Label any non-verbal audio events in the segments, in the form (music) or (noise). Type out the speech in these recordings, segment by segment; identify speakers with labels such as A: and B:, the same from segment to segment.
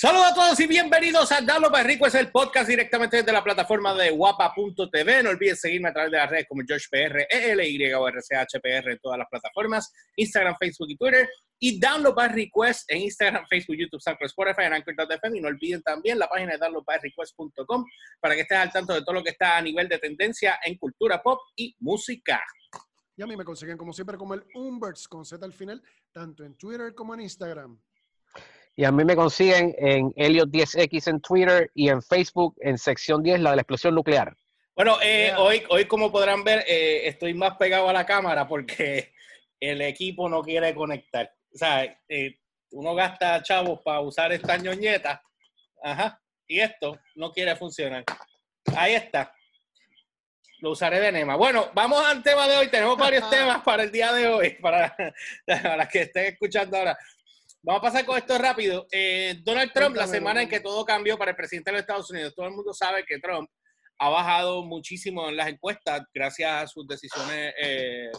A: Saludos a todos y bienvenidos a Dalo Rico, es el podcast directamente desde la plataforma de guapa.tv. No olvides seguirme a través de las redes como JoshPR, ELY o RCHPR en todas las plataformas, Instagram, Facebook y Twitter. Y Download by Request en Instagram, Facebook, YouTube, SoundCloud, Spotify, en Anchor.fm. Y no olviden también la página de downloadbyrequest.com para que estés al tanto de todo lo que está a nivel de tendencia en cultura pop y música.
B: Y a mí me consiguen como siempre como el Umberts con Z al final, tanto en Twitter como en Instagram.
C: Y a mí me consiguen en Elliot10X en Twitter y en Facebook en sección 10, la de la explosión nuclear.
A: Bueno, eh, hoy, hoy, como podrán ver, eh, estoy más pegado a la cámara porque (laughs) el equipo no quiere conectar. O sea, eh, uno gasta chavos para usar esta ñoñeta. Ajá. Y esto no quiere funcionar. Ahí está. Lo usaré de Nema. Bueno, vamos al tema de hoy. Tenemos varios (laughs) temas para el día de hoy, para, (laughs) para las que estén escuchando ahora. Vamos a pasar con esto rápido. Eh, Donald Trump, la semana en que todo cambió para el presidente de los Estados Unidos, todo el mundo sabe que Trump ha bajado muchísimo en las encuestas gracias a sus decisiones. Eh,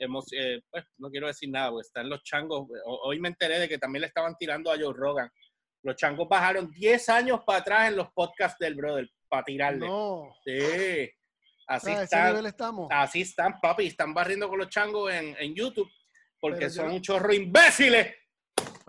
A: eh, pues, no quiero decir nada, están los changos. Hoy me enteré de que también le estaban tirando a Joe Rogan. Los changos bajaron 10 años para atrás en los podcasts del brother para tirarle.
B: No.
A: Sí. Así están. Estamos. Así están, papi. Están barriendo con los changos en, en YouTube porque son un chorro imbéciles.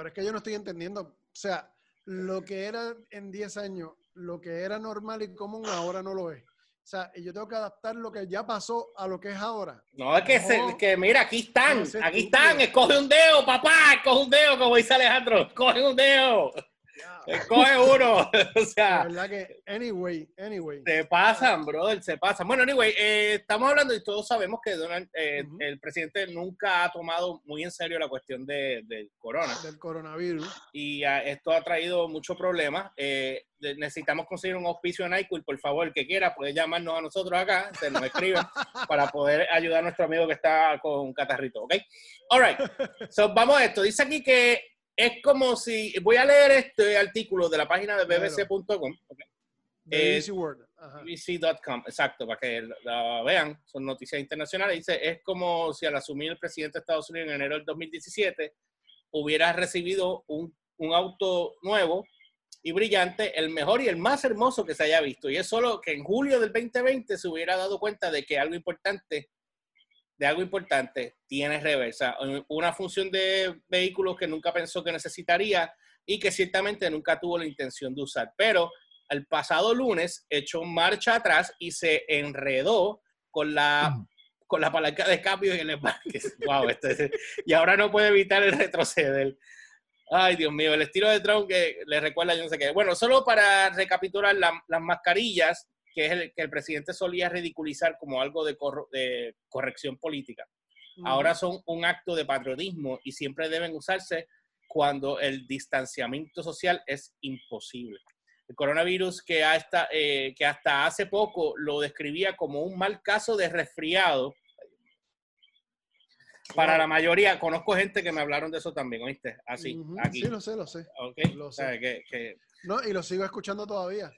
B: Pero es que yo no estoy entendiendo. O sea, lo que era en 10 años, lo que era normal y común, ahora no lo es. O sea, yo tengo que adaptar lo que ya pasó a lo que es ahora.
A: No, es que, que mira, aquí están, aquí están, escoge un dedo, papá, escoge un dedo, como dice Alejandro, escoge un dedo. Coge uno. (laughs) o sea.
B: verdad que, anyway, anyway.
A: Se pasan, brother, se pasan. Bueno, anyway, eh, estamos hablando y todos sabemos que Donald, eh, el presidente nunca ha tomado muy en serio la cuestión de, del corona.
B: Del coronavirus.
A: Y esto ha traído muchos problemas. Eh, necesitamos conseguir un auspicio en iCool, por favor, el que quiera, puede llamarnos a nosotros acá, se nos escriben, (laughs) para poder ayudar a nuestro amigo que está con catarrito, ¿ok? All right. So, vamos a esto. Dice aquí que es como si, voy a leer este artículo de la página de bbc.com. BBC.com, exacto, para que la vean, son noticias internacionales. Dice, es como si al asumir el presidente de Estados Unidos en enero del 2017 hubiera recibido un, un auto nuevo y brillante, el mejor y el más hermoso que se haya visto. Y es solo que en julio del 2020 se hubiera dado cuenta de que algo importante de algo importante, tiene reversa, una función de vehículos que nunca pensó que necesitaría y que ciertamente nunca tuvo la intención de usar. Pero el pasado lunes echó marcha atrás y se enredó con la, con la palanca de cambio y el embarque. wow, este y ahora no puede evitar el retroceder. Ay, Dios mío, el estilo de Trump que le recuerda yo no sé qué. Bueno, solo para recapitular, las mascarillas que es el que el presidente solía ridiculizar como algo de, de corrección política. Ahora son un acto de patriotismo y siempre deben usarse cuando el distanciamiento social es imposible. El coronavirus que hasta, eh, que hasta hace poco lo describía como un mal caso de resfriado, para la mayoría, conozco gente que me hablaron de eso también, ¿oíste? Así, aquí.
B: Sí, lo sé, lo sé.
A: Okay. Lo sé. que,
B: No, y lo sigo escuchando todavía.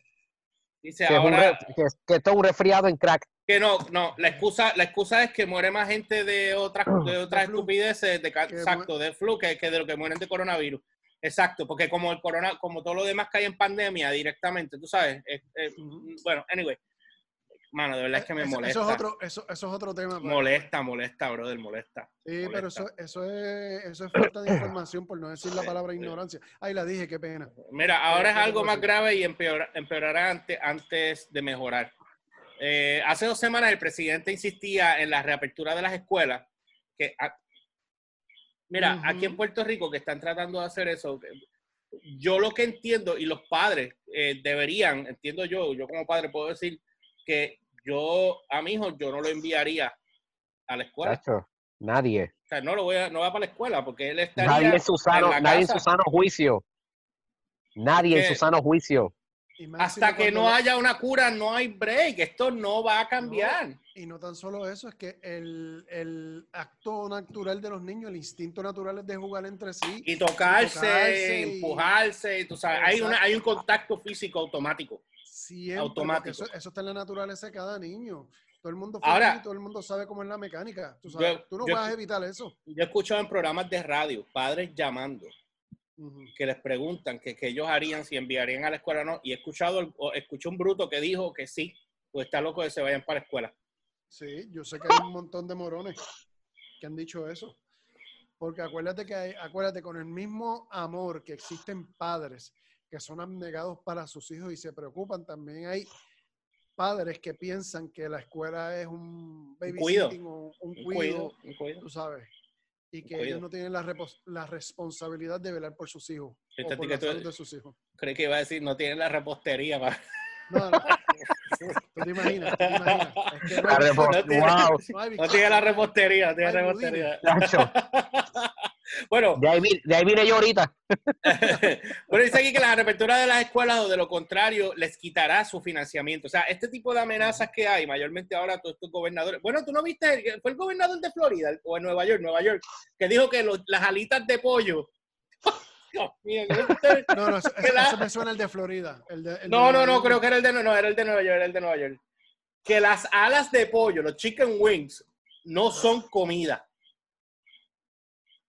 C: Dice que ahora. que, que es un resfriado en crack.
A: Que no, no, la excusa, la excusa es que muere más gente de otras, (clears throat) de otras estupideces, de, exacto, de flu, que, que, de lo que mueren de coronavirus. Exacto, porque como el corona, como todo lo demás que hay en pandemia directamente, tú sabes. Bueno, anyway. Mano, de verdad es que me molesta.
B: Eso es otro, eso, eso es otro tema.
A: Molesta, molesta, brother, molesta.
B: Sí, pero eso, eso, es, eso es falta de información, por no decir la palabra ignorancia. Ay, la dije, qué pena.
A: Mira, ahora es algo más grave y empeorará antes, antes de mejorar. Eh, hace dos semanas el presidente insistía en la reapertura de las escuelas. Que, mira, aquí en Puerto Rico que están tratando de hacer eso, yo lo que entiendo y los padres eh, deberían, entiendo yo, yo como padre puedo decir que yo a mi hijo yo no lo enviaría a la escuela.
C: nadie.
A: O sea, no lo voy a, no va para la escuela porque él estaría
C: nadie en su sano, nadie en su sano juicio. Nadie en su sano juicio.
A: Hasta que no haya una cura, no hay break. Esto no va a cambiar.
B: y no tan solo eso, es que el, el, acto natural de los niños, el instinto natural es de jugar entre sí.
A: Y tocarse, empujarse. Tú sabes, hay, una, hay un contacto físico automático.
B: Siempre, automático. Eso, está en la naturaleza de cada niño. Todo el mundo Ahora, todo el mundo sabe cómo es la mecánica. Tú, sabes, tú no vas a evitar eso.
A: Yo he escuchado en programas de radio padres llamando que les preguntan que, que ellos harían si enviarían a la escuela o no. Y he escuchado, escuché un bruto que dijo que sí, pues está loco de que se vayan para la escuela.
B: Sí, yo sé que hay un montón de morones que han dicho eso. Porque acuérdate que hay, acuérdate, con el mismo amor que existen padres que son abnegados para sus hijos y se preocupan, también hay padres que piensan que la escuela es un
A: cuido.
B: babysitting o un
A: Un
B: cuido,
A: un cuido.
B: tú sabes. Y que ellos no tienen la, la responsabilidad de velar por sus hijos
A: Este
B: o por la salud de sus hijos.
A: Creí que iba a decir, no tienen la repostería. pa-
B: No, no. Tú te imaginas, tú te imaginas. Es que no hay-
A: tiene-
C: wow.
B: no hay
A: No tiene la repostería, no tiene
B: Ay,
A: repostería. (laughs) Bueno,
C: De ahí, de ahí vine yo ahorita. (laughs)
A: bueno, dice aquí que la reapertura de las escuelas o de lo contrario les quitará su financiamiento. O sea, este tipo de amenazas que hay, mayormente ahora todos estos gobernadores. Bueno, tú no viste, el- fue el gobernador de Florida o en Nueva York, Nueva York, que dijo que los- las alitas de pollo. (laughs) Dios mío, ¿no?
B: No, no, eso,
A: la-
B: eso me suena el de Florida. el de- el de
A: No, no, no, creo que era el de no, era el de Nueva York, era el de Nueva York. Que las alas de pollo, los chicken wings, no son comida.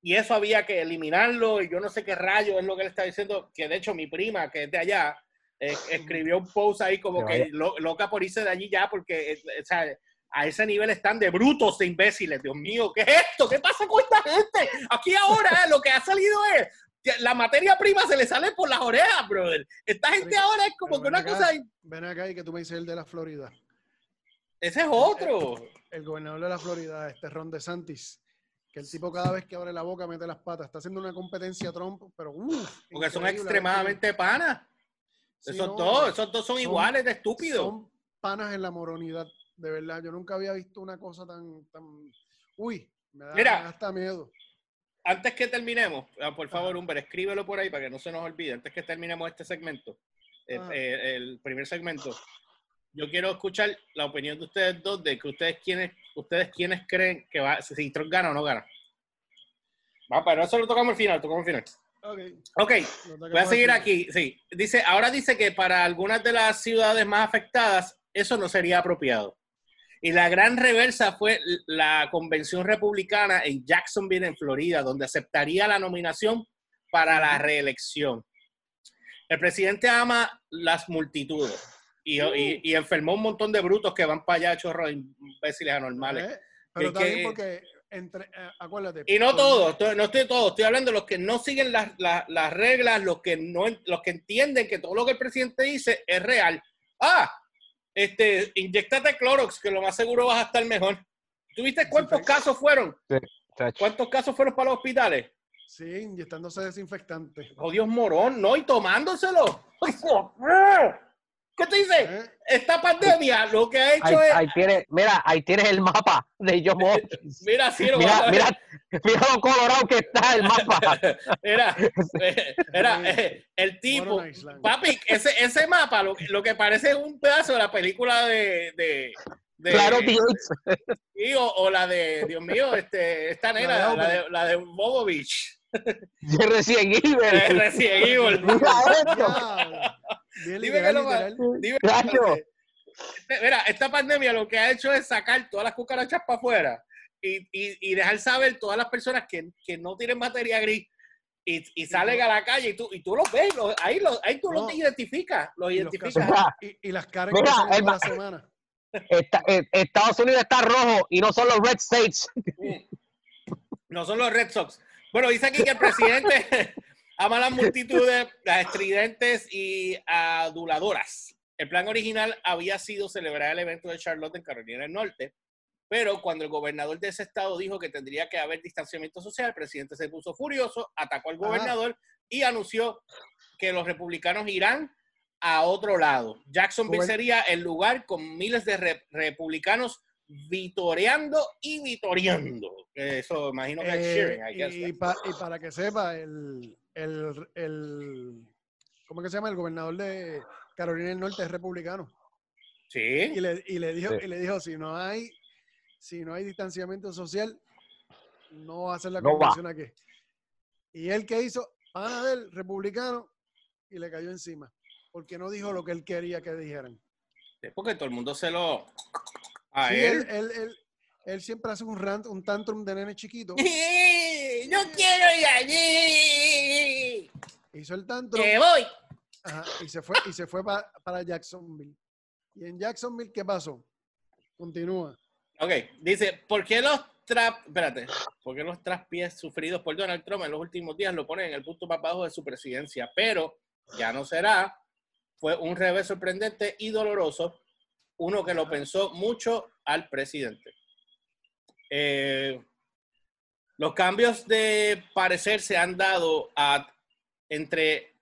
A: Y eso había que eliminarlo, y yo no sé qué rayo es lo que él está diciendo, que de hecho mi prima, que es de allá, eh, escribió un post ahí como
C: Que
A: lo- loca por irse de allí ya, porque eh, o sea, a ese nivel están de brutos, de imbéciles. Dios mío, ¿qué es esto? ¿Qué pasa con esta gente? Aquí ahora eh, lo que ha salido es que la materia prima se le sale por las orejas, brother. Esta gente
B: Pero-
A: ahora es como que una
B: acá.
A: cosa...
B: Ven acá y que tú me dices el de la Florida.
A: Ese es otro.
B: El gobernador de la Florida, este Ron DeSantis, que el tipo cada vez que abre la boca mete las patas. Está haciendo una competencia Trump, pero uff.
A: Porque son extremadamente panas. esos dos, esos dos son,
B: son-
A: iguales de estúpidos.
B: Son panas en la moronidad, de verdad. Yo nunca había visto una cosa tan... tan... Uy, me da,
A: Mira.
B: hasta miedo.
A: Antes que terminemos, ah, por favor. Humber, escríbelo por ahí para que no se nos olvide. Antes que terminemos este segmento, el,
B: Ajá.
A: eh, el primer segmento, yo quiero escuchar la opinión de ustedes dos de que ustedes quienes, ustedes quienes creen que va, si Trump gana o no gana. Va, pero eso lo tocamos al final, tocamos al final.
B: Ok.
A: Ok,
B: lo
A: Voy a seguir aquí, sí. Dice, ahora dice que para algunas de las ciudades más afectadas eso no sería apropiado. Y la gran reversa fue la convención republicana en Jacksonville, en Florida, donde aceptaría la nominación para la reelección. El presidente ama las multitudes y, y- y enfermó un montón de brutos que van para allá, chorros imbéciles anormales.
B: Pero
A: que-
B: porque, entre, eh, acuérdate.
A: Y no todos, no estoy todos, estoy hablando de los que no siguen las, las- las reglas, los que no los que entienden que todo lo que el presidente dice es real. Ah, este, inyectate Clorox, que lo más seguro vas a estar mejor. ¿Tuviste cuántos casos fueron? ¿Cuántos casos fueron para los hospitales?
B: Sí, inyectándose desinfectante.
A: Oh, Dios morón, no, y tomándoselo. (laughs) Dios. ¿Qué te dice?
B: ¿Eh?
A: Esta pandemia lo que ha
C: Ahí,
A: hecho es.
C: ahí tienes, mira, ahí tienes el mapa de John Hopkins. (laughs)
A: Mira, sí, lo
C: Mira,
A: vamos a ver.
C: mira, mira lo colorado que está el mapa. (laughs)
A: Era, eh, era eh, el tipo, papi, ese, ese mapa lo, que- lo que parece es un pedazo de la película de, de, de-
C: Claro, tío.
A: sí, o, o la de, Dios mío, este, esta
B: La
A: nena,
B: de
A: la de, la de Bobovich,
C: De
A: de
C: Evil.
A: Resident Evil.
C: Mira esto.
A: Dime que lo. Dime, Mira, esta pandemia lo que ha hecho es sacar todas las cucarachas para afuera y, y, y dejar saber todas las personas que, que no tienen materia gris y, y salen a la calle y tú, y tú los ves, los- ahí, los, ahí tú
B: No.
A: los identificas, los
B: Y los
A: identificas.
B: Y, y las caras
C: Mira,
B: que
C: el
B: la semana.
C: está- eh, Estados Unidos está rojo y no son los Red States.
A: No son los Red Sox. Bueno, dice aquí que el presidente (laughs) ama las multitudes, las estridentes y aduladoras. El plan original había sido celebrar el evento de Charlotte en Carolina del Norte, pero cuando el gobernador de ese estado dijo que tendría que haber distanciamiento social, el presidente se puso furioso, atacó al
B: Ajá.
A: gobernador y anunció que los republicanos irán a otro lado. Jacksonville sería el lugar con miles de re- republicanos vitoreando y vitoreando. Eso imagino que es
B: Eh,
A: cheering, I guess.
B: y, pa- y para que sepa, el, el, el- ¿cómo es que se llama? El gobernador de Carolina del Norte es republicano. Y
A: Sí,
B: le, y le dijo,
C: Sí.
B: y le dijo, si no hay, si no hay distanciamiento social, no va a hacer la
C: No va.
B: convención aquí. Y él que hizo, pana del republicano, y le cayó encima. Porque no dijo lo que él quería que dijeran.
A: es porque todo el mundo se lo... A
B: Sí,
A: él.
B: él, él, él- él siempre hace un rant, un tantrum de nene chiquito. (laughs)
A: Yo quiero ir allí.
B: Hizo el tantrum.
A: Que voy.
B: Ajá, y se fue, y se fue pa- para Jacksonville. ¿Y en Jacksonville qué pasó? Continúa.
A: Ok, dice, ¿por qué los trap, espérate, ¿por qué los traspiés sufridos por Donald Trump en los últimos días lo ponen en el punto más bajo de su presidencia? Pero ya no será. Fue un revés sorprendente y doloroso, uno que lo pensó mucho al presidente. Eh, los cambios de parecer se han dado a, entre,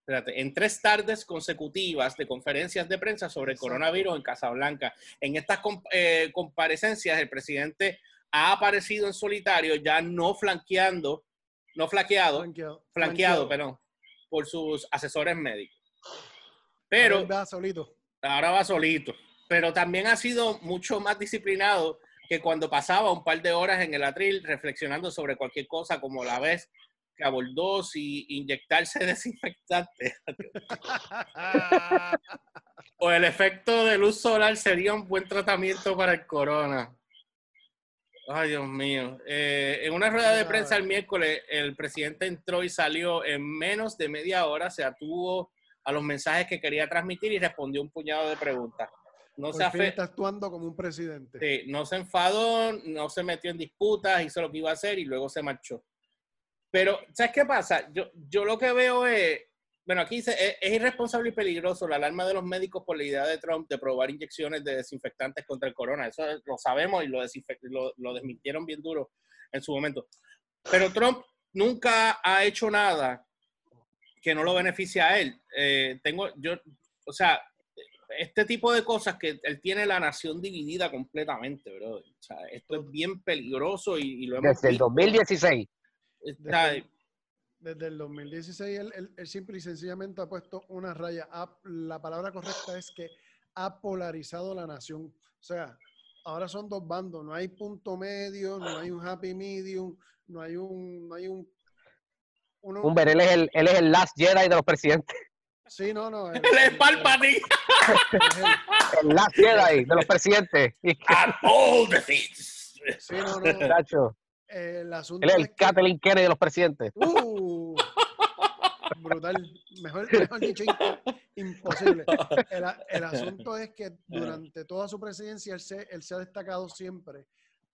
A: espérate, en tres tardes consecutivas de conferencias de prensa sobre el coronavirus en Casablanca. En estas com- eh, comparecencias, el presidente ha aparecido en solitario, ya no flanqueando, no flaqueado,
B: Flanqueado.
A: flanqueado, perdón, por sus asesores médicos. Pero
B: Ahora va solito.
A: ahora va solito. Pero también ha sido mucho más disciplinado que cuando pasaba un par de horas en el atril reflexionando sobre cualquier cosa, como la vez que abordó si inyectarse (laughs) desinfectante o (laughs) el efecto de luz solar sería un buen tratamiento para el corona. Ay, Dios mío. Eh, en una rueda de prensa el miércoles, el presidente entró y salió en menos de media hora, se atuvo a los mensajes que quería transmitir y respondió un puñado de preguntas. No se,
B: fin
A: afe-
B: está actuando como un presidente.
A: sí, no se enfadó, no se metió en disputas, hizo lo que iba a hacer y luego se marchó. Pero, ¿sabes qué pasa? Yo, yo lo que veo es, bueno, aquí dice, es, es irresponsable y peligroso la alarma de los médicos por la idea de Trump de probar inyecciones de desinfectantes contra el corona. Eso lo sabemos y lo, lo, lo desmintieron bien duro en su momento. Pero Trump nunca ha hecho nada que no lo beneficie a él. Eh, tengo, yo, o sea, este tipo de cosas que él tiene la nación dividida completamente, bro. O sea, esto es bien peligroso y, y lo hemos
C: Desde el
A: visto.
C: 2016.
A: Está-
B: Desde, desde el 2016, él, él- él simple y sencillamente ha puesto una raya. Ha- la palabra correcta es que ha polarizado la nación. O sea, ahora son dos bandos. No hay punto medio, no hay un happy medium, no hay un... No hay un uno-
C: Humber, él es el, él es el last Jedi de los presidentes.
B: Sí, no, no.
A: Él es Palpatine.
B: es el-
C: El last Jedi de los presidentes.
A: And all the things.
B: sí, no, no.
C: muchacho,
B: El asunto
C: él es el
B: que-
C: Kathleen Kennedy de los presidentes.
B: Uh, brutal. Mejor, mejor dicho, impo- imposible. El, el asunto es que durante toda su presidencia él se, él se ha destacado siempre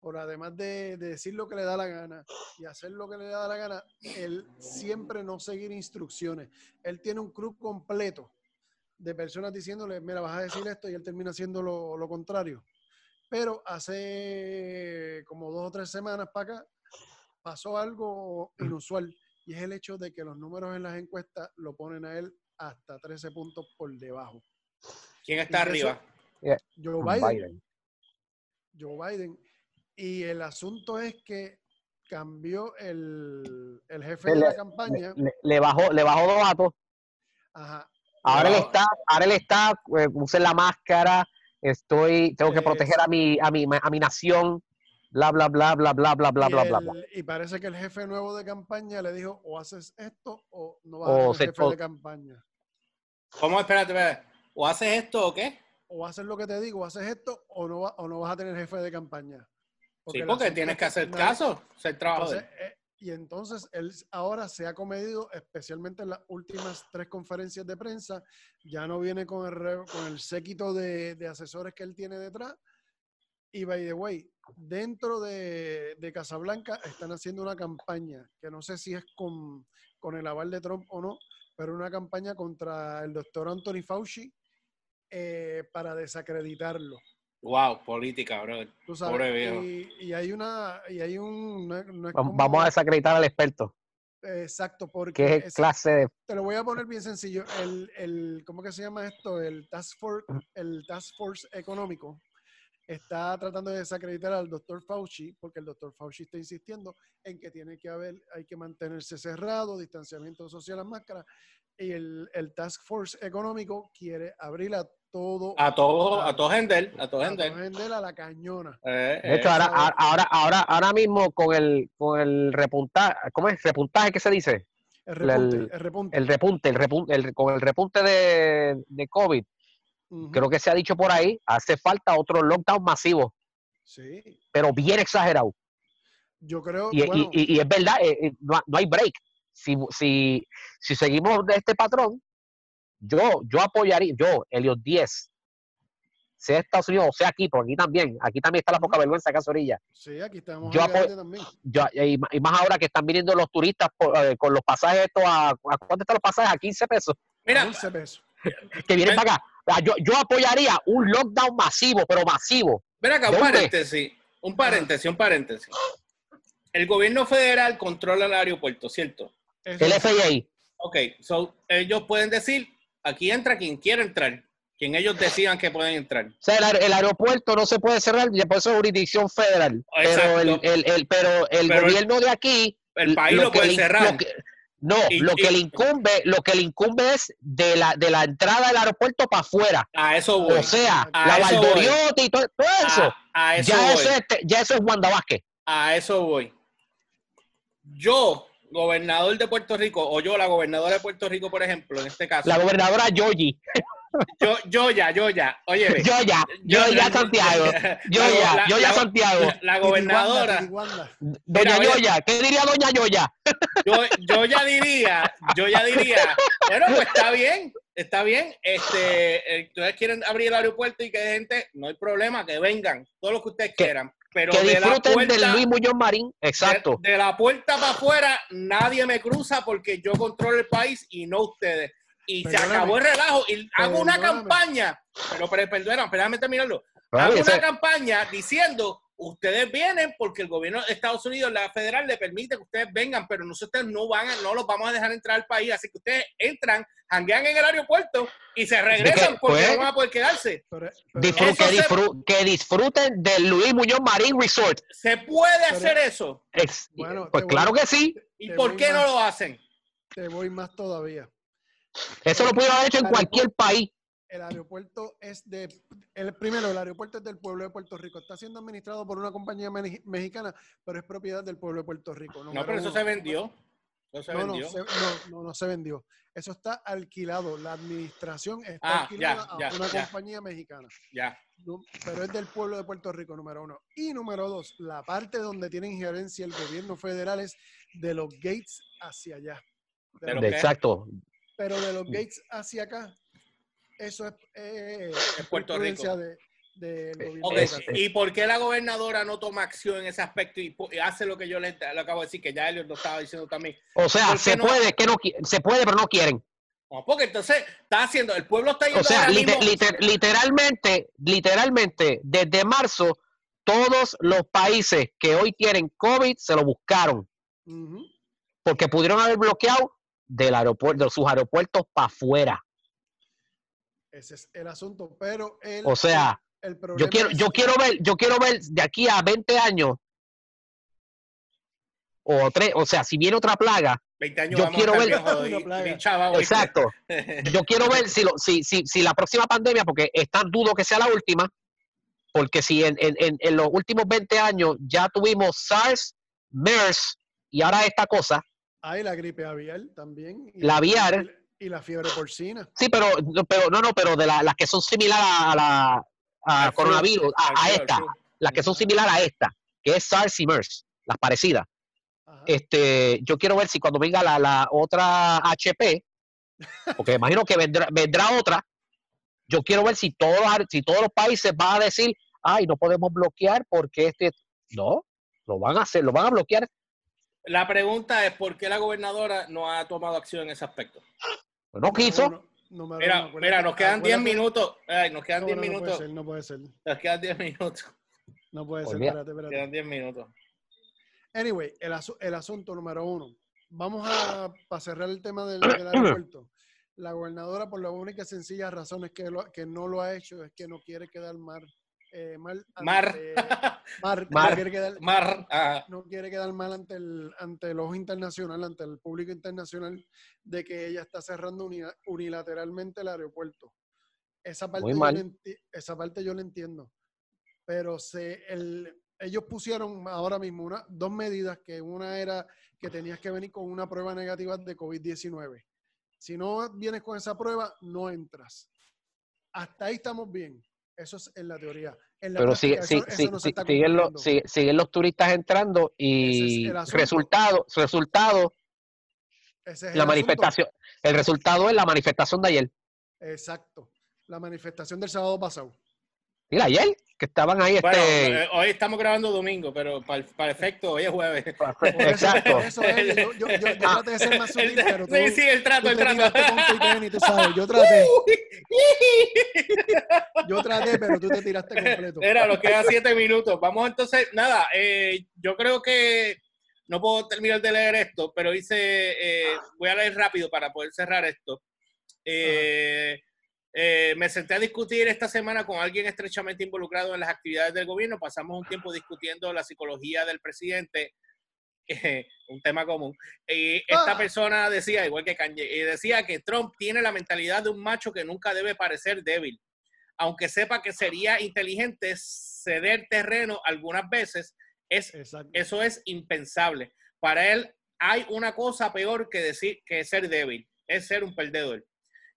B: por además de, de decir lo que le da la gana y hacer lo que le da la gana, él siempre no seguir instrucciones. Él tiene un club completo de personas diciéndole, mira, vas a decir esto y él termina haciendo lo, lo contrario. Pero hace como dos o tres semanas para acá pasó algo inusual y es el hecho de que los números en las encuestas lo ponen a él hasta 13 puntos por debajo.
A: ¿Quién está
B: Y eso-
A: arriba?
B: Joe Biden.
C: Biden.
B: Joe Biden. Y el asunto es que cambió el, el jefe de la campaña.
C: Le, le bajó, le bajó dos datos.
B: Ajá.
C: Ahora él está, ahora él está, eh, use la máscara, estoy, tengo que proteger a mi, a mi, a mi nación, bla, bla, bla, bla, bla, bla, bla, bla, bla,
B: y parece que el jefe nuevo de campaña le dijo, o haces esto o no vas
C: O
B: a
C: se-
B: ser jefe
C: o-
B: de campaña.
A: ¿Cómo? Espérate, espérate. ¿O haces esto o qué?
B: O haces lo que te digo, o haces esto o no, va- o no vas a tener jefe de campaña.
A: Sí,
B: el
A: porque tienes
B: es
A: que hacer caso, ser.
B: Entonces, eh, y entonces él ahora se ha comedido, especialmente en las últimas tres conferencias de prensa, ya no viene con el, con el séquito de, de asesores que él tiene detrás. Y by the way, dentro de, de Casablanca están haciendo una campaña, que no sé si es con, con el aval de Trump o no, pero una campaña contra el doctor Anthony Fauci eh, para desacreditarlo.
A: Wow, política, bro.
B: Tú sabes,
A: Pobre viejo.
B: Y, y hay una, y hay un, no es- no es
C: Vam-
B: como-
C: Vamos a desacreditar al experto,
B: Exacto, porque
C: es- clase de...
B: te lo voy a poner bien sencillo. El, el, ¿Cómo que se llama esto? El Task Force, el task force Económico está tratando de desacreditar al doctor Fauci, porque el doctor Fauci está insistiendo en que tiene que haber, hay que mantenerse cerrado, distanciamiento social, las máscaras, y el, el Task Force Económico quiere abrir a todo,
A: A todo, a todo Hendel, a todo
B: a
A: Hendel.
B: todo a la cañona.
A: Eh,
C: De hecho,
A: eh,
C: ahora, ahora, ahora, ahora mismo con el, con el repuntaje, ¿cómo es? Repuntaje que se dice?
B: El repunte,
C: el-
B: el repunte.
C: El repunte, el repunte, el- con el repunte de, de COVID, creo que se ha dicho por ahí, hace falta otro lockdown masivo,
B: Sí.
C: pero bien exagerado.
B: Yo creo,
C: Y, y-
B: bueno,
C: y- y es verdad, eh, eh, no, no hay break. Si, si, si seguimos de este patrón, yo, yo apoyaría, yo, Helios 10, sea Estados Unidos o sea aquí, porque aquí también, aquí también está la poca vergüenza acá orilla.
B: sí, aquí estamos
C: yo
B: también.
C: Yo, y, más ahora que están viniendo los turistas por, eh, con los pasajes estos a, ¿a cuánto están los pasajes? A 15 pesos,
A: Mira,
B: 11 pesos. (laughs)
C: que vienen para acá. Ah, Yo, yo apoyaría un lockdown masivo, pero masivo.
A: ven acá, un paréntesis, un paréntesis, un paréntesis. El gobierno federal controla el aeropuerto, ¿cierto?
C: El FAA.
A: Ok, so, ellos pueden decir, aquí entra quien quiera entrar, quien ellos decidan que pueden entrar.
C: O sea, el, aer- el aeropuerto no se puede cerrar, y por eso es jurisdicción federal. Pero el, el- el- pero el
A: Pero
C: gobierno de aquí.
A: El país lo, puede cerrar.
C: lo que- no,
A: Y-
C: lo que
A: y-
C: le incumbe, lo que le incumbe es de la, de la entrada del aeropuerto para afuera.
A: A eso voy.
C: O sea,
A: A
C: la. Valdoriotti y todo, todo eso.
A: a, a eso
C: ya,
A: voy.
C: eso es, ya eso es Wanda Vázquez.
A: A eso voy. Yo, gobernador de Puerto Rico, o yo, la gobernadora de Puerto Rico, por ejemplo, en este caso,
C: La gobernadora Yoyi.
A: yo, yo ya, yo ya, oye, ve,
C: Yo ya, yo ya Santiago. Yo
A: la-
C: ya,
A: la-
C: yo ya
A: la-
C: Santiago.
A: La gobernadora,
C: Doña. Yoya. ¿Qué diría Doña Yoya?
A: yo, yo ya diría, yo ya diría, bueno, pues está bien, está bien. Este, eh, ustedes quieren abrir el aeropuerto y que gente, no hay problema, que vengan, todo lo que ustedes quieran. Pero
C: Que
A: de
C: disfruten
A: puerta,
C: del Luis Muñoz Marín. Exacto.
A: De, de la puerta para afuera, nadie me cruza porque yo controlo el país y no ustedes. Y se acabó el relajo. Y hago una campaña, pero, pero perdóname, espérame terminarlo. Hago una campaña diciendo, ustedes vienen porque el gobierno de Estados Unidos, la federal, le permite que ustedes vengan, pero nosotros no van, a- no los vamos a dejar entrar al país. Así que ustedes entran, janguean en el aeropuerto y se regresan
C: que,
A: porque
C: pues,
A: no van a poder quedarse.
B: pero- pero-
C: que,
A: se-
C: disfru- que disfruten del Luis Muñoz Marín Resort.
A: ¿Se puede
B: Pero-
A: hacer eso?
C: Ex-
B: Bueno,
C: pues claro
B: voy-
C: que sí.
A: ¿Y por qué no lo hacen?
B: Te voy más todavía.
C: Eso lo pudieron haber hecho en cualquier país.
B: El aeropuerto es de. El, primero, el aeropuerto es del pueblo de Puerto Rico. Está siendo administrado por una compañía mexicana, pero es propiedad del pueblo de Puerto Rico.
A: No, pero eso
B: uno.
A: se vendió. Eso se
B: No, no,
A: vendió.
B: se, no, no, no se vendió. Eso está alquilado. La administración está
A: Ah,
B: alquilada
A: ya,
B: a una
A: ya.
B: compañía mexicana.
A: Ya.
B: No, pero es del pueblo de Puerto Rico, número uno. Y número dos, la parte donde tiene injerencia el gobierno federal es de los gates hacia allá. De
A: ¿De
B: los-
A: lo qué?
C: Exacto.
B: pero de los gates hacia acá, eso es, eh,
A: Es Puerto Rico.
B: de- local.
A: ¿Y por qué la gobernadora no toma acción en ese aspecto y, hace lo que yo le, le acabo de decir, que ya Elliot lo estaba diciendo también?
C: O sea,
A: ¿Por qué
C: se
A: no?
C: puede, que no se puede, pero no quieren.
A: No, porque entonces está haciendo, el pueblo está yendo
C: O sea, liter- liter- literalmente, literalmente, desde marzo, todos los países que hoy tienen COVID se lo buscaron, porque pudieron haber bloqueado del aeropuerto, de sus aeropuertos para afuera.
B: Ese es el asunto. Pero el,
C: O sea,
B: el, problema
C: Yo quiero, yo quiero ver, yo quiero ver de aquí a 20 años o tres, o sea, si viene otra plaga,
A: 20 años
C: yo
A: vamos
C: quiero ver- exacto. (laughs) Yo quiero ver si, lo, si, si, si la próxima pandemia, porque es tan dudo que sea la última, porque si en, en, en, en los últimos 20 años ya tuvimos SARS, MERS y ahora esta cosa,
B: Hay la gripe aviar también. y
C: La aviar.
B: Y, la fiebre porcina.
C: sí, pero, pero no, no, pero de la- las que son similares a la a coronavirus, a, esta, las que son similares a esta, que es SARS y MERS, las parecidas.
B: Ajá.
C: este, yo quiero ver si cuando venga la, la otra HP, porque me imagino que vendrá, vendrá otra, yo quiero ver si todos, los si todos los países van a decir, ay, no podemos bloquear porque este, no, lo van a hacer, lo van a bloquear.
A: La pregunta es, ¿por qué la gobernadora no ha tomado acción en ese aspecto?
C: No quiso,
A: Mira, mira, nos quedan 10
B: acuérdate-
A: minutos. Ay, nos quedan
B: No,
A: 10
B: no, no puede
A: minutos.
B: ser, no puede ser.
A: Nos quedan 10 minutos.
B: No puede ser,
C: Olvida-
B: espérate, espérate.
A: Quedan 10 minutos.
B: Anyway, el, asu- el asunto número uno. Vamos a para cerrar el tema del, del (coughs) aeropuerto. La gobernadora, por la única y sencilla razón es que, lo- que no lo ha hecho, es que no quiere quedar mal. Eh, mal
A: Mar.
B: ante- mar, (laughs)
C: Mar.
B: No quiere quedar,
A: Mar, ah,
B: no quiere quedar mal ante el, ante el ojo internacional, ante el público internacional, de que ella está cerrando uni- unilateralmente el aeropuerto. Esa parte,
C: Muy
B: yo
C: mal.
B: la enti- esa parte yo la entiendo. Pero se, el, ellos pusieron ahora mismo una, dos medidas, que una era que tenías que venir con una prueba negativa de COVID-19. Si no vienes con esa prueba, no entras. Hasta ahí estamos bien. Eso es en la teoría. En la
C: Pero sigue- sí,
B: no
C: sí, sí, siguen, los, siguen los turistas entrando y
B: es
C: resultado, resultado,
B: el
C: la
B: asunto.
C: manifestación, el resultado es la manifestación de ayer.
B: Exacto. La manifestación del sábado pasado.
C: Mira, ayer, que estaban ahí,
A: Bueno,
C: este,
A: eh, hoy estamos grabando domingo, pero para, para efecto, hoy es jueves. (laughs)
B: Eso-
C: exacto.
B: eso es, yo, yo, yo, yo traté de ser más sutil, (laughs)
A: El-
B: pero tú,
A: sí, sí, el trato, el
B: te
A: trato.
B: tiraste con tu tenis, tú sabes. Yo traté, yo traté, pero tú te tiraste completo.
A: Era, nos quedan siete minutos. Vamos entonces, nada, eh, yo creo que no puedo terminar de leer esto, pero hice, eh, voy a leer rápido para poder cerrar esto. Eh, eh, me senté a discutir esta semana con alguien estrechamente involucrado en las actividades del gobierno. Pasamos un tiempo discutiendo la psicología del presidente, (laughs) eh, un tema común. Y esta
B: Ah.
A: persona decía, igual que Kanye, y decía que Trump tiene la mentalidad de un macho que nunca debe parecer débil aunque sepa que sería inteligente ceder terreno algunas veces, es, eso es impensable. Para él hay una cosa peor que decir que ser débil, es ser un perdedor.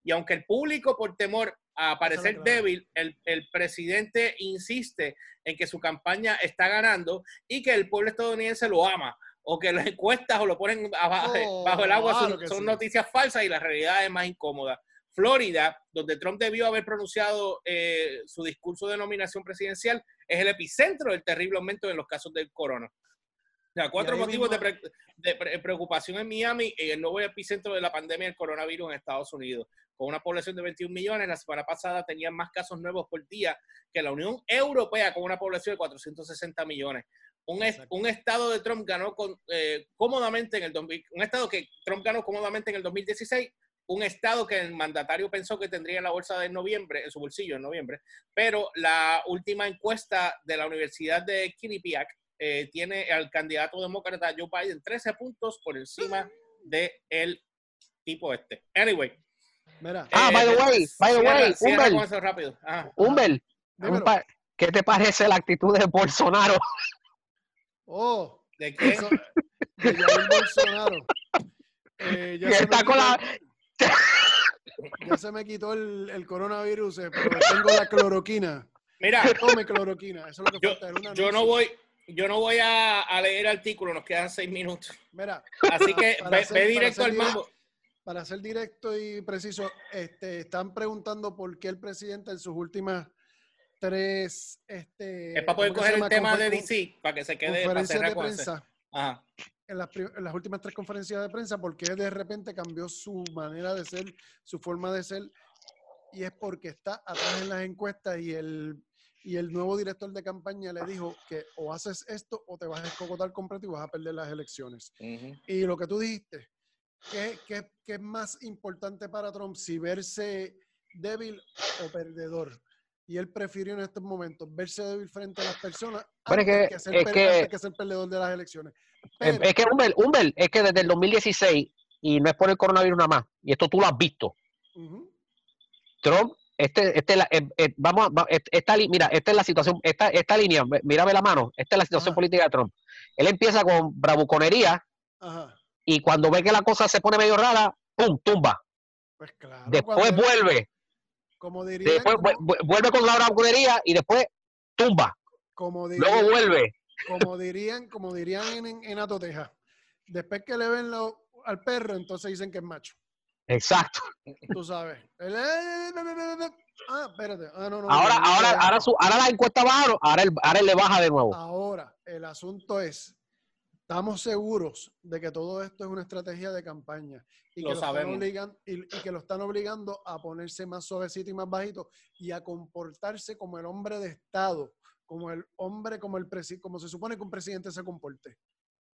A: Y aunque el público por temor a parecer
B: claro.
A: débil, el, el presidente insiste en que su campaña está ganando y que el pueblo estadounidense lo ama o que las encuestas o lo ponen abajo,
B: Oh,
A: bajo el agua
B: claro
A: son, son
B: sí.
A: noticias falsas y la realidad es más incómoda. Florida, donde Trump debió haber pronunciado eh, su discurso de nominación presidencial, es el epicentro del terrible aumento en los casos del corona. O sea, cuatro motivos de,
B: mismo-
A: pre- de pre- preocupación en Miami y el nuevo epicentro de la pandemia del coronavirus en Estados Unidos. Con una población de 21 millones, la semana pasada tenían más casos nuevos por día que la Unión Europea con una población de 460 millones. Un, es-
B: Exacto.
A: un estado de Trump ganó con, eh, cómodamente en el 2000 un estado que Trump ganó cómodamente en el 2016 un estado que el mandatario pensó que tendría en la bolsa de noviembre, en su bolsillo en noviembre, pero la última encuesta de la Universidad de Quinnipiac eh, tiene al candidato demócrata Joe Biden 13 puntos por encima de el tipo este. Anyway.
B: Mira,
C: Ah, by the way, by the
A: cierra-
C: way,
A: cierra
C: pa- ¿qué te parece la actitud de Bolsonaro? (laughs)
B: Oh,
A: ¿De quién?
B: eso, de Jair Bolsonaro. Eh, ya,
C: Que
B: se me
C: está con
B: quitó
C: la-
B: el- ya se me quitó el, el coronavirus, eh, pero tengo la cloroquina.
A: Mira,
B: Tome cloroquina. Eso es lo que
A: yo,
B: falta.
A: no voy, yo no voy a, a leer artículos, nos quedan seis minutos.
B: Mira,
A: Así que ve,
B: hacer-
A: ve directo al mambo.
B: Para ser directo y preciso, este, están preguntando por qué el presidente en sus últimas tres... Este,
A: Es para poder
B: ¿cómo que
A: coger el tema de DC, para que se quede,
B: conferencias de prensa.
A: Ajá.
B: en las, pri- en las últimas tres conferencias de prensa porque de repente cambió su manera de ser, su forma de ser, y es porque está atrás en las encuestas y el, y el nuevo director de campaña le dijo que o haces esto o te vas a escocotar completo y vas a perder las elecciones. Y lo que tú dijiste, ¿qué, qué, qué es más importante para Trump? Si verse débil o perdedor. Y él prefirió en estos momentos verse débil frente a las personas
C: Pero es que-
B: que, ser,
C: es que-
B: que ser perdedor de las elecciones.
C: Es,
B: Pero-
C: es que, Humbert, Humbert, es que desde el 2016, y no es por el coronavirus nada más, y esto tú lo has visto. Trump, este, este, la- eh, eh, vamos, a- esta, mira, esta es la situación, esta, esta línea, mírame la mano, esta es la situación
B: Ajá.
C: política de Trump. Él empieza con bravuconería
B: Ajá.
C: Y cuando ve que la cosa se pone medio rara, ¡pum! tumba.
B: Pues claro.
C: Después vuelve,
B: Como dirían,
C: después
B: como,
C: vuelve con la bravuconería y después tumba.
B: como
C: Luego
B: dirían,
C: vuelve.
B: como dirían, como dirían en, en, Atoteja. Después que le ven lo- al perro, entonces dicen que es macho.
C: Exacto.
B: Tú sabes. El- ah, espérate. Ah, no, no,
C: Ahora,
B: no,
C: ahora, ahora, su, ahora la encuesta baja, ahora él, ahora él le baja de nuevo.
B: Ahora, el asunto es, estamos seguros de que todo esto es una estrategia de campaña y,
A: Lo
B: que, lo están
A: sabemos.
B: obligan- y, y que lo están obligando a ponerse más suavecito y más bajito y a comportarse como el hombre de Estado, como el hombre, como el presi- como se supone que un presidente se comporte.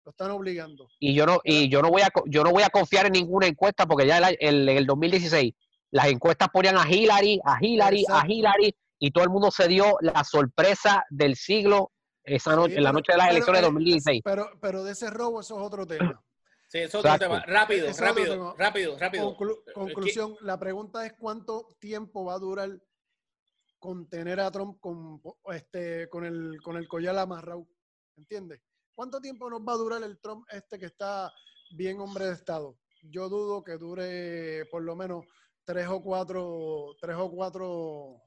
B: Lo están obligando.
C: y yo no y yo no voy a yo no voy a confiar en ninguna encuesta porque ya el, a- el- en el 2016 las encuestas ponían a Hillary, a Hillary, a
B: Exacto.
C: Hillary y todo el mundo se dio la sorpresa del siglo esa noche,
B: Sí,
C: en la
B: pero-
C: noche de las
B: pero,
C: elecciones de
B: eh,
C: 2016.
B: Pero, pero de ese robo, eso es otro tema.
A: Sí, eso es otro tema. Rápido,
B: es
A: rápido,
B: tema.
A: rápido, rápido.
B: Conclu-
A: Eh,
B: conclusión, la pregunta es cuánto tiempo va a durar contener a Trump con, este, con, el, con el collar amarrado. ¿Entiendes? ¿Cuánto tiempo nos va a durar el Trump este que está bien hombre de Estado? Yo dudo que dure por lo menos tres o cuatro, tres o cuatro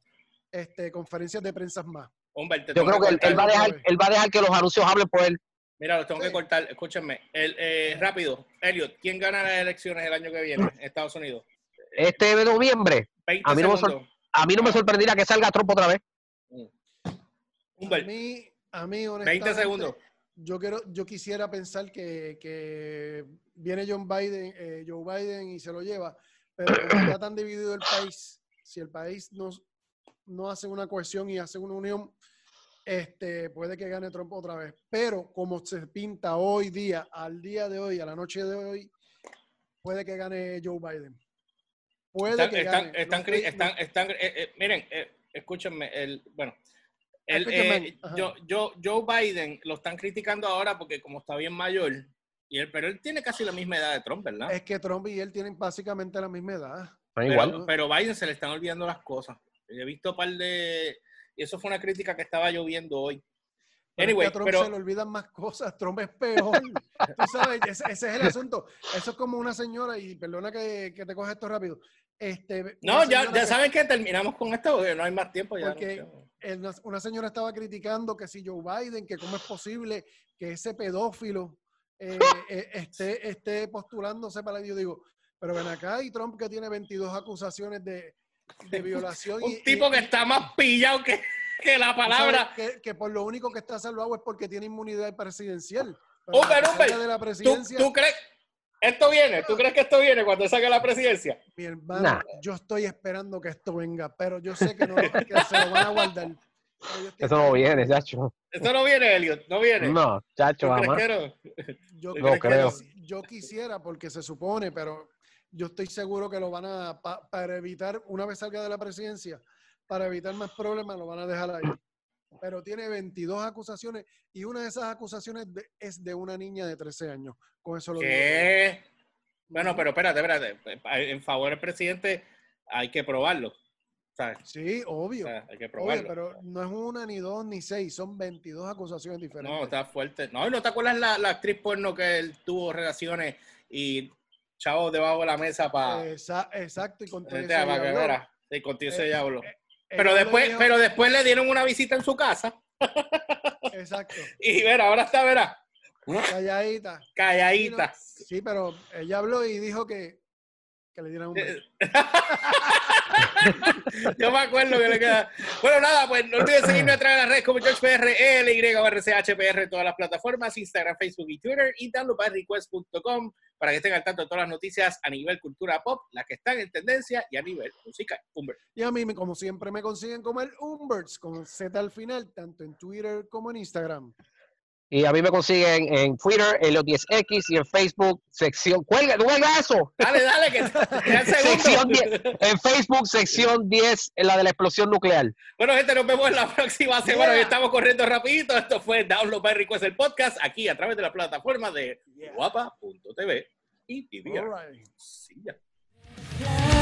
B: este, conferencias de prensa más.
A: Humber, te
C: Yo creo que él, va a dejar, él va a dejar que los anuncios hablen por él.
A: Mira, los tengo que cortar. Escúchenme. El, eh, rápido, Elliot, ¿quién gana las elecciones el año que viene en Estados Unidos?
C: Este de noviembre,
A: 20
C: A mí no me
A: segundos.
C: a mí no me sorprendería que salga Trump otra vez.
B: A
A: Humbert,
B: mí, a mí
A: 20
B: honestamente,
A: segundos.
B: Yo, quiero, yo quisiera pensar que, que viene John Biden, eh, Joe Biden y se lo lleva, pero como está tan dividido el país, si el país no, no hace una cohesión y hace una unión, este, puede que gane Trump otra vez. Pero como se pinta hoy día, al día de hoy, a la noche de hoy, puede que gane Joe Biden. Puede
A: Están,
B: que
A: están,
B: gane.
A: están, están, están- eh, eh, miren, eh, escúchenme, el, bueno, el, eh, yo, yo, Joe Biden lo están criticando ahora porque como está bien mayor, y él, pero él tiene casi la misma edad de Trump, ¿verdad?
B: Es que Trump y él tienen básicamente la misma edad.
C: Da
A: Pero,
C: igual.
A: pero Biden se le están olvidando las cosas. He visto un par de... Y eso fue una crítica que estaba lloviendo hoy.
B: Pero es que
A: Anyway,
B: a Trump
A: pero-
B: se le olvidan más cosas. Trump es peor. Tú sabes, ese, ese es el asunto. Eso es como una señora, y perdona que, que te coja esto rápido. Este,
A: No, ya, ya saben que terminamos con esto porque no hay más tiempo ya.
B: Porque-
A: no-
B: una señora estaba criticando que si Joe Biden, que cómo es posible que ese pedófilo eh, (laughs) eh, esté, esté postulándose para... Yo digo, pero ven acá, y Trump que tiene 22 acusaciones de, de violación.
A: Un
B: y-
A: tipo
B: y-
A: que está más pillado que, que la palabra.
B: Que, que por lo único que está salvado es porque tiene inmunidad presidencial. De la
A: ¿Tú,
B: presidencia,
A: tú crees? Esto viene, ¿tú crees que esto viene cuando saque la presidencia?
B: mi hermano,
C: Nah.
B: yo estoy esperando que esto venga, pero yo sé que, no, que se lo van a guardar.
C: Eso no viene, chacho.
A: Esto no viene, Elliot, no viene.
C: No, chacho,
A: ¿Tú crees
C: jamás.
A: que no?
B: Yo,
A: No
B: creo. yo quisiera, porque se supone, pero yo estoy seguro que lo van a, pa- para evitar, una vez salga de la presidencia, para evitar más problemas, lo van a dejar ahí. Pero tiene 22 acusaciones y una de esas acusaciones de- es de una niña de 13 años. Con eso lo digo.
A: ¿Qué? Bueno, pero espérate, espérate. En favor del presidente hay que probarlo. ¿sabes?
B: Sí,
A: O
B: obvio.
A: sea, hay que
B: Obvio,
A: probarlo.
B: pero no es una, ni dos, ni seis, son 22 acusaciones diferentes.
A: No, está fuerte. No, ¿y ¿no te acuerdas la, la actriz porno que él tuvo relaciones y chavos debajo de la mesa para
B: exacto, y con todo eso
A: que
B: ella habló.
A: vera? Sí, contigo ese
B: Eh,
A: diablo.
B: Ella
A: Pero
B: le
A: después,
B: dijo-
A: pero después le dieron una visita en su casa
B: Exacto, (laughs)
A: y verá, ahora está, verá,
B: calladita.
A: calladita.
B: Sí, pero ella habló y dijo que, que le dieran un beso. (laughs)
A: Yo me acuerdo que le queda. Bueno, nada, pues no olviden (clears throat) seguirnos a través de las redes como GeorgePR, LYRCHPR en todas las plataformas, Instagram, Facebook y Twitter, y downloadbyrequest.com para que estén al tanto de todas las noticias a nivel cultura pop, las que están en tendencia y a nivel musical.
B: Y a mí, me- como siempre, me consiguen como el Umberts, con Z al final, tanto en Twitter como en Instagram.
C: Y a mí me consiguen en Twitter, Elio10X y en Facebook, sección. ¡Cuelga, cuelga eso!
A: Dale, dale, que quedan (laughs)
C: Sección
A: segundos.
C: 10. En Facebook, sección 10, en la de la explosión nuclear.
A: Bueno, gente, nos vemos en la próxima semana.
B: Yeah.
A: Estamos corriendo rapidito. Esto fue Download by Request, el podcast, aquí a través de la plataforma de
B: Yeah.
A: guapa.tv y TVR.
B: right.
A: Sí, ya.